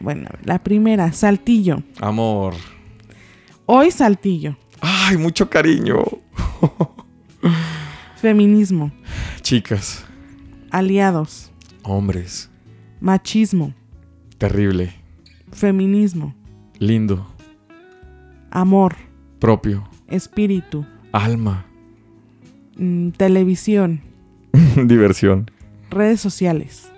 Bueno, la primera, Saltillo. Amor. Hoy Saltillo. Ay, mucho cariño. Feminismo. Chicas, Aliados. hombres, Machismo. terrible, Feminismo. lindo, Amor. propio, Espíritu. alma, mm, televisión. diversión, Redes sociales.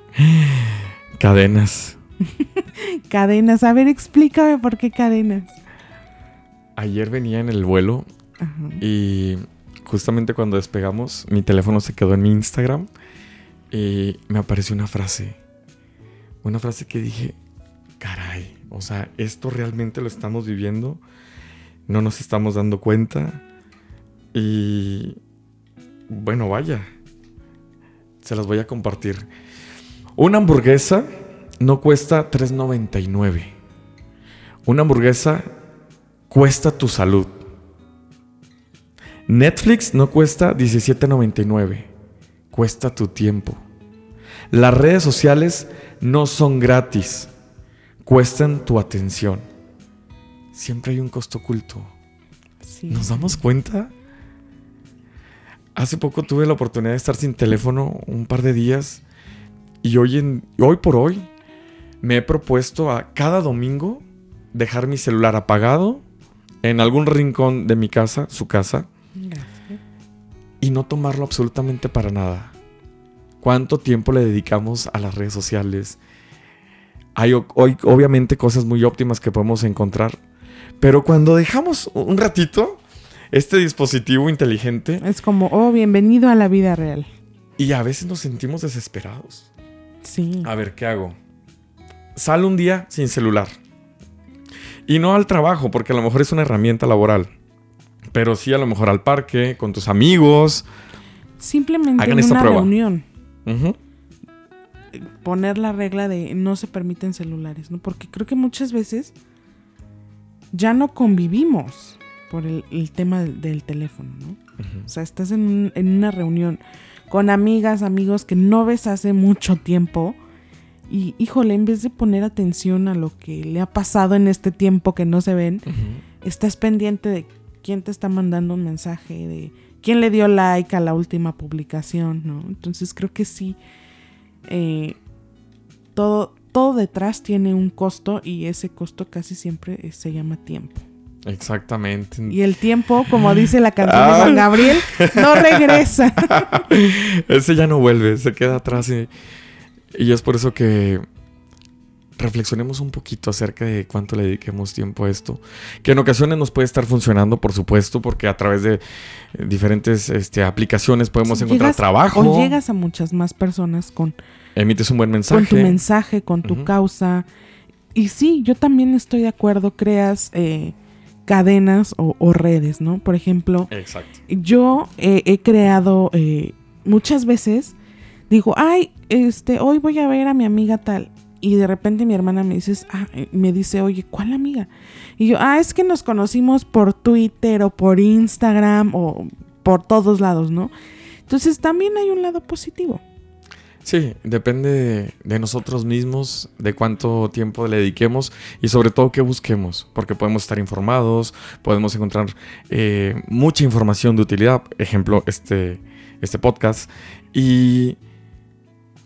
cadenas. Cadenas. A ver, explícame por qué cadenas. Ayer venía en el vuelo Ajá. y justamente cuando despegamos, mi teléfono se quedó en mi Instagram y me apareció una frase. Una frase que dije, caray, o sea, esto realmente lo estamos viviendo, no nos estamos dando cuenta y bueno, vaya, se las voy a compartir. Una hamburguesa no cuesta 3.99. Una hamburguesa cuesta tu salud. Netflix no cuesta 17.99, cuesta tu tiempo. Las redes sociales no son gratis, cuestan tu atención. Siempre hay un costo oculto. Sí. ¿Nos damos cuenta? Hace poco tuve la oportunidad de estar sin teléfono un par de días y hoy, en, hoy por hoy me he propuesto a cada domingo dejar mi celular apagado en algún rincón de mi casa, su casa, Gracias. y no tomarlo absolutamente para nada. ¿Cuánto tiempo le dedicamos a las redes sociales? Hay hoy obviamente cosas muy óptimas que podemos encontrar, pero cuando dejamos un ratito este dispositivo inteligente Es como, oh, bienvenido a la vida real. y a veces nos sentimos desesperados. Sí. A ver, ¿qué hago? Sal un día sin celular. Y no al trabajo, porque a lo mejor es una herramienta laboral. Pero sí a lo mejor al parque, con tus amigos. Simplemente Hagan en esta una prueba. reunión Ujú. poner la regla de no se permiten celulares, ¿no? Porque creo que muchas veces ya no convivimos por el, el tema del, del teléfono, ¿no? O sea, estás en, en una reunión con amigas, amigos que no ves hace mucho tiempo y, híjole, en vez de poner atención a lo que le ha pasado en este tiempo que no se ven, estás pendiente de quién te está mandando un mensaje, de quién le dio like a la última publicación, ¿no? Entonces creo que sí, eh, todo, todo detrás tiene un costo y ese costo casi siempre eh, se llama tiempo. Exactamente. Y el tiempo, como dice la canción de Ah. Juan Gabriel, no regresa. Ese ya no vuelve, se queda atrás. Y, y es por eso que reflexionemos un poquito acerca de cuánto le dediquemos tiempo a esto. Que en ocasiones nos puede estar funcionando, por supuesto, porque a través de eh, diferentes este, aplicaciones podemos encontrar trabajo. O llegas a muchas más personas con, Emites un buen mensaje. con tu mensaje, con tu causa. Y sí, yo también estoy de acuerdo, creas eh, cadenas o, o redes, ¿no? Por ejemplo, Exacto. yo eh, he creado eh, muchas veces, digo, ay, este, hoy voy a ver a mi amiga tal. Y de repente mi hermana me dice, ah, eh, me dice, oye, ¿cuál amiga? Y yo, ah, es que nos conocimos por Twitter o por Instagram o por todos lados, ¿no? Entonces también hay un lado positivo. Sí, depende de, nosotros mismos, de cuánto tiempo le dediquemos y sobre todo qué busquemos, porque podemos estar informados, podemos encontrar eh, mucha información de utilidad, ejemplo, este, este podcast, y...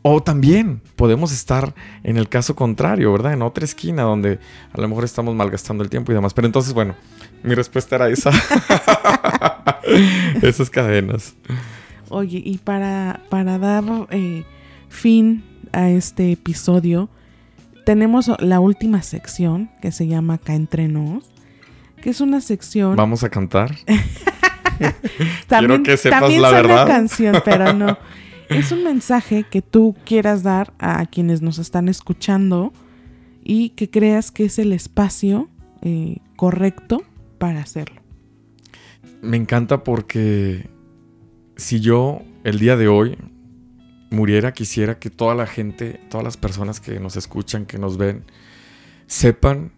O también podemos estar en el caso contrario, ¿verdad? En otra esquina donde a lo mejor estamos malgastando el tiempo y demás. Pero entonces, bueno, mi respuesta era esa. Esas cadenas. Oye, y para, para dar eh, fin a este episodio, tenemos la última sección que se llama Acá Entre Nos, que es una sección... Vamos a cantar. también, que sepas también la verdad. canción, pero no. Es un mensaje que tú quieras dar a quienes nos están escuchando y que creas que es el espacio eh, correcto para hacerlo. Me encanta porque si yo el día de hoy muriera, quisiera que toda la gente, todas las personas que nos escuchan, que nos ven, sepan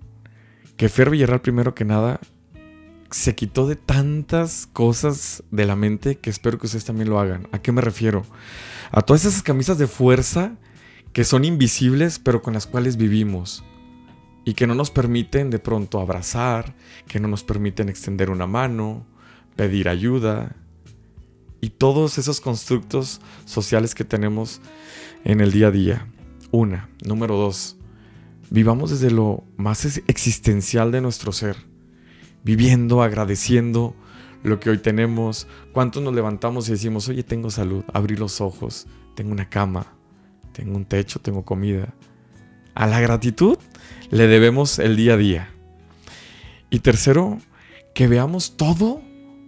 que Fer Villarreal, primero que nada, se quitó de tantas cosas de la mente que espero que ustedes también lo hagan. ¿A qué me refiero? A todas esas camisas de fuerza que son invisibles, pero con las cuales vivimos. Y que no nos permiten de pronto abrazar, que no nos permiten extender una mano, pedir ayuda. Y todos esos constructos sociales que tenemos en el día a día. Una. Número dos. Vivamos desde lo más ex- existencial de nuestro ser. Viviendo, agradeciendo lo que hoy tenemos. ¿Cuántos nos levantamos y decimos, oye, tengo salud, abrí los ojos, tengo una cama, tengo un techo, tengo comida? A la gratitud le debemos el día a día. Y tercero, que veamos todo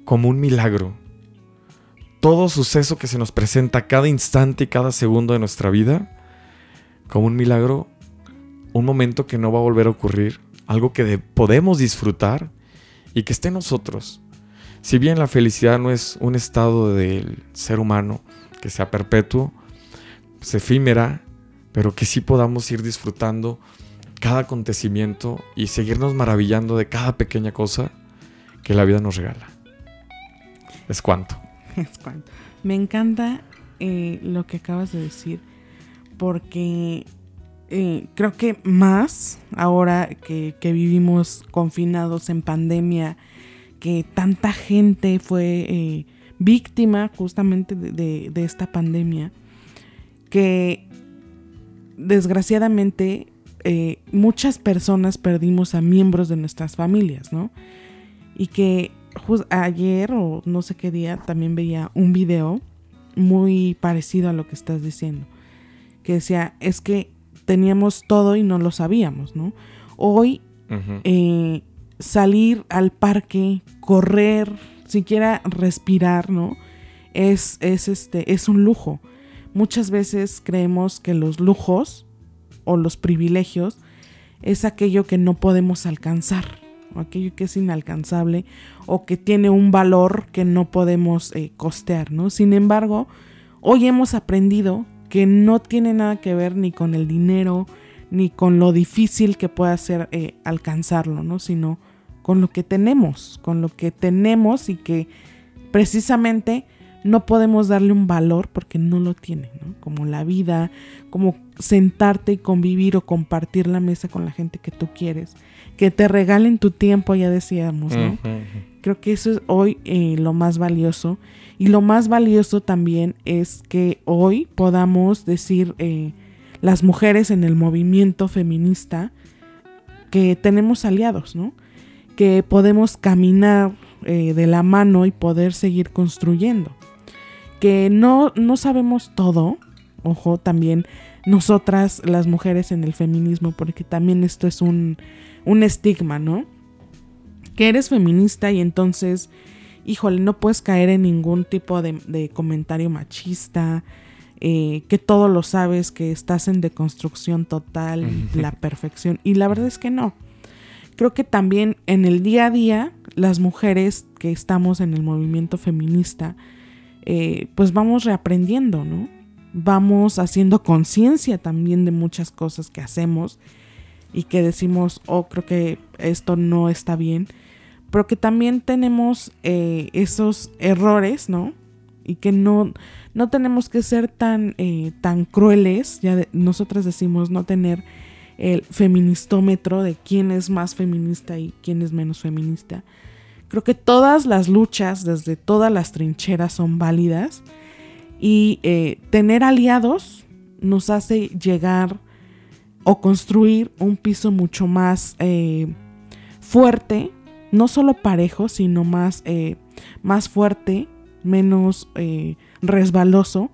como un milagro. Todo suceso que se nos presenta cada instante y cada segundo de nuestra vida como un milagro, un momento que no va a volver a ocurrir, algo que de- podemos disfrutar y que esté en nosotros. Si bien la felicidad no es un estado del ser humano que sea perpetuo, es efímera, pero que sí podamos ir disfrutando cada acontecimiento y seguirnos maravillando de cada pequeña cosa que la vida nos regala. Es cuanto. Es cuanto. Me encanta eh, lo que acabas de decir, porque eh, creo que más ahora que, vivimos confinados en pandemia, que tanta gente fue eh, víctima justamente de, esta pandemia, que desgraciadamente eh, muchas personas perdimos a miembros de nuestras familias, ¿no? Y que ayer o no sé qué día también veía un video muy parecido a lo que estás diciendo. Que decía, es que teníamos todo y no lo sabíamos, ¿no? Hoy eh, salir al parque, correr, siquiera respirar, ¿no? Es, es, este, es un lujo. Muchas veces creemos que los lujos o los privilegios es aquello que no podemos alcanzar, o aquello que es inalcanzable, o que tiene un valor que no podemos eh, costear, ¿no? Sin embargo, hoy hemos aprendido que no tiene nada que ver ni con el dinero, ni con lo difícil que pueda ser eh, alcanzarlo, ¿no? Sino con lo que tenemos, con lo que tenemos y que precisamente no podemos darle un valor porque no lo tiene, ¿no? Como la vida, como sentarte y convivir o compartir la mesa con la gente que tú quieres, que te regalen tu tiempo, ya decíamos, ¿no? Creo que eso es hoy eh, lo más valioso. Y lo más valioso también es que hoy podamos decir eh, las mujeres en el movimiento feminista que tenemos aliados, ¿no? Que podemos caminar eh, de la mano y poder seguir construyendo. Que no, no sabemos todo, ojo, también nosotras las mujeres en el feminismo, porque también esto es un, un estigma, ¿no? Que eres feminista y entonces, híjole, no puedes caer en ningún tipo de, de comentario machista, eh, que todo lo sabes, que estás en deconstrucción total, la perfección. Y la verdad es que no. Creo que también en el día a día, las mujeres que estamos en el movimiento feminista, eh, pues vamos reaprendiendo, ¿no? Vamos haciendo conciencia también de muchas cosas que hacemos y que decimos, oh, creo que esto no está bien, pero que también tenemos eh, esos errores, ¿no? Y que no, no tenemos que ser tan, eh, tan crueles, ya nosotras decimos no tener el feministómetro de quién es más feminista y quién es menos feminista. Creo que todas las luchas desde todas las trincheras son válidas y eh, tener aliados nos hace llegar o construir un piso mucho más fuerte, no solo parejo, sino más, eh, más fuerte, menos eh, resbaloso,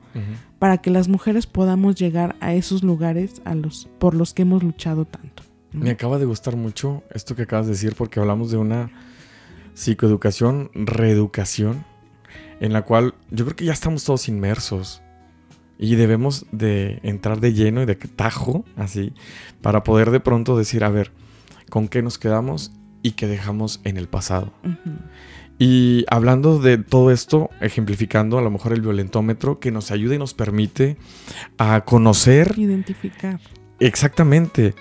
para que las mujeres podamos llegar a esos lugares a los, por los que hemos luchado tanto. ¿no? Me acaba de gustar mucho esto que acabas de decir porque hablamos de una psicoeducación, reeducación en la cual yo creo que ya estamos todos inmersos y debemos de entrar de lleno y de tajo, así, para poder de pronto decir, a ver, ¿con qué nos quedamos y qué dejamos en el pasado? Y hablando de todo esto, ejemplificando a lo mejor el violentómetro que nos ayuda y nos permite a conocer. Identificar. Exactamente.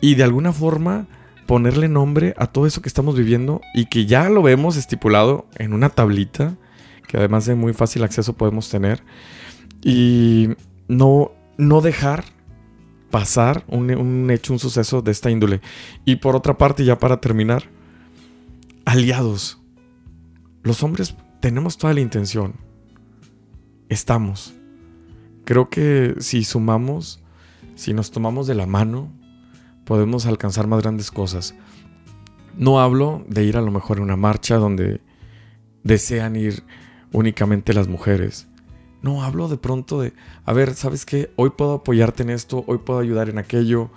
Y de alguna forma ponerle nombre a todo eso que estamos viviendo y que ya lo vemos estipulado en una tablita que además de muy fácil acceso podemos tener y no, no dejar pasar un, hecho, un suceso de esta índole. Y por otra parte, ya para terminar, aliados. Los hombres tenemos toda la intención. Estamos. Creo que si sumamos, si nos tomamos de la mano, podemos alcanzar más grandes cosas. No hablo de ir a lo mejor a una marcha donde desean ir únicamente las mujeres. No, hablo de pronto de, a ver, ¿sabes qué? Hoy puedo apoyarte en esto, hoy puedo ayudar en aquello.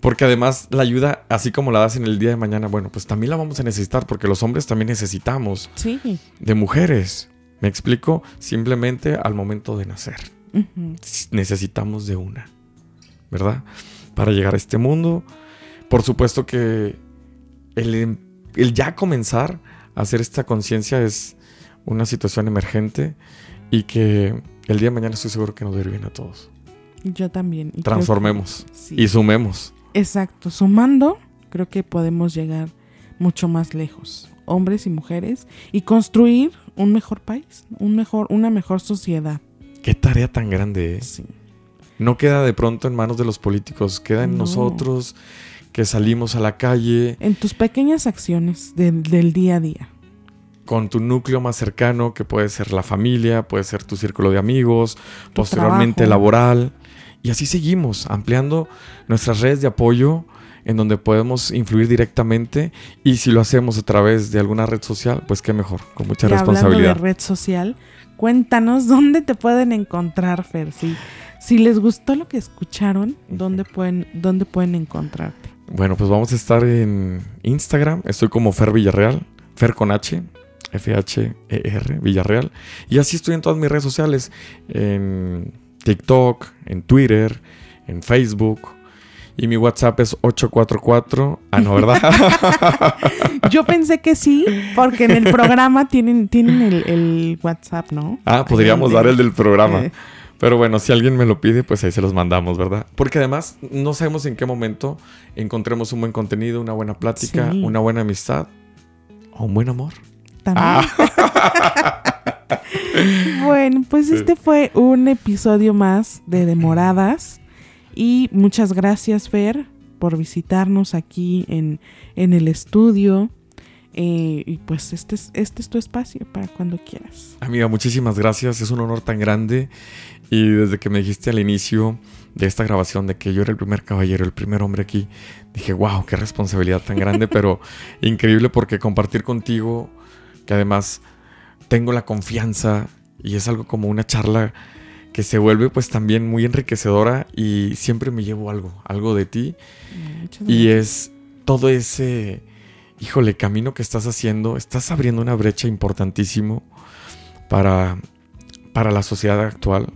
Porque además la ayuda, así como la das en el día de mañana, bueno, pues también la vamos a necesitar porque los hombres también necesitamos sí. de mujeres. ¿Me explico? Simplemente al momento de nacer. Necesitamos de una, ¿verdad? para llegar a este mundo. Por supuesto que el, ya comenzar a hacer esta conciencia es una situación emergente y que el día de mañana estoy seguro que nos va a ir bien a todos. Yo también. Transformemos y sumemos. Exacto, sumando creo que podemos llegar mucho más lejos, hombres y mujeres, y construir un mejor país, un mejor, una mejor sociedad. Qué tarea tan grande, ¿eh? Sí no queda de pronto en manos de los políticos, queda en nosotros que salimos a la calle. En tus pequeñas acciones del día a día. Con tu núcleo más cercano, que puede ser la familia, puede ser tu círculo de amigos, posteriormente laboral. Y así seguimos, ampliando nuestras redes de apoyo en donde podemos influir directamente y si lo hacemos a través de alguna red social, pues qué mejor, con mucha responsabilidad. Hablando de red social, cuéntanos dónde te pueden encontrar, Fer. Si les gustó lo que escucharon, ¿dónde pueden, dónde pueden encontrarte? Bueno, pues vamos a estar en Instagram. Estoy como Fer Villarreal, Fer con H, F-H-E-R, Villarreal. Y así estoy en todas mis redes sociales, en TikTok, en Twitter, en Facebook. Y mi WhatsApp es 844. Ah, no, ¿verdad? Yo pensé que sí, porque en el programa tienen, tienen el, WhatsApp, ¿no? Ah, podríamos dar el del programa. Eh, pero bueno, si alguien me lo pide, pues ahí se los mandamos, ¿verdad? Porque además no sabemos en qué momento encontremos un buen contenido, una buena plática, una buena amistad o un buen amor. También. Ah. bueno, pues este fue un episodio más de Demoradas. Y muchas gracias, Fer, por visitarnos aquí en, en el estudio. Eh, y pues este es, este es tu espacio para cuando quieras. Amiga, muchísimas gracias. Es un honor tan grande. Y desde que me dijiste al inicio de esta grabación de que yo era el primer caballero, el primer hombre aquí, dije, wow, qué responsabilidad tan grande, pero increíble porque compartir contigo, que además tengo la confianza y es algo como una charla que se vuelve pues también muy enriquecedora y siempre me llevo algo, algo de ti. Y es todo ese, híjole, camino que estás haciendo, estás abriendo una brecha importantísimo para, para la sociedad actual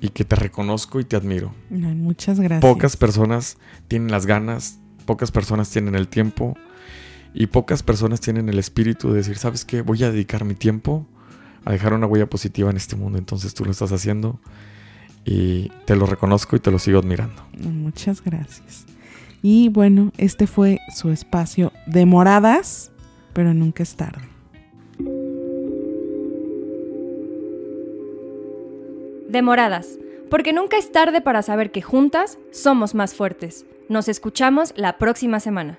y que te reconozco y te admiro. muchas gracias. Pocas personas tienen las ganas, pocas personas tienen el tiempo y pocas personas tienen el espíritu de decir, ¿sabes qué? Voy a dedicar mi tiempo a dejar una huella positiva en este mundo. Entonces tú lo estás haciendo y te lo reconozco y te lo sigo admirando. Muchas gracias. Y bueno, este fue su espacio de moradas, pero nunca es tarde. Demoradas, porque nunca es tarde para saber que juntas somos más fuertes. Nos escuchamos la próxima semana.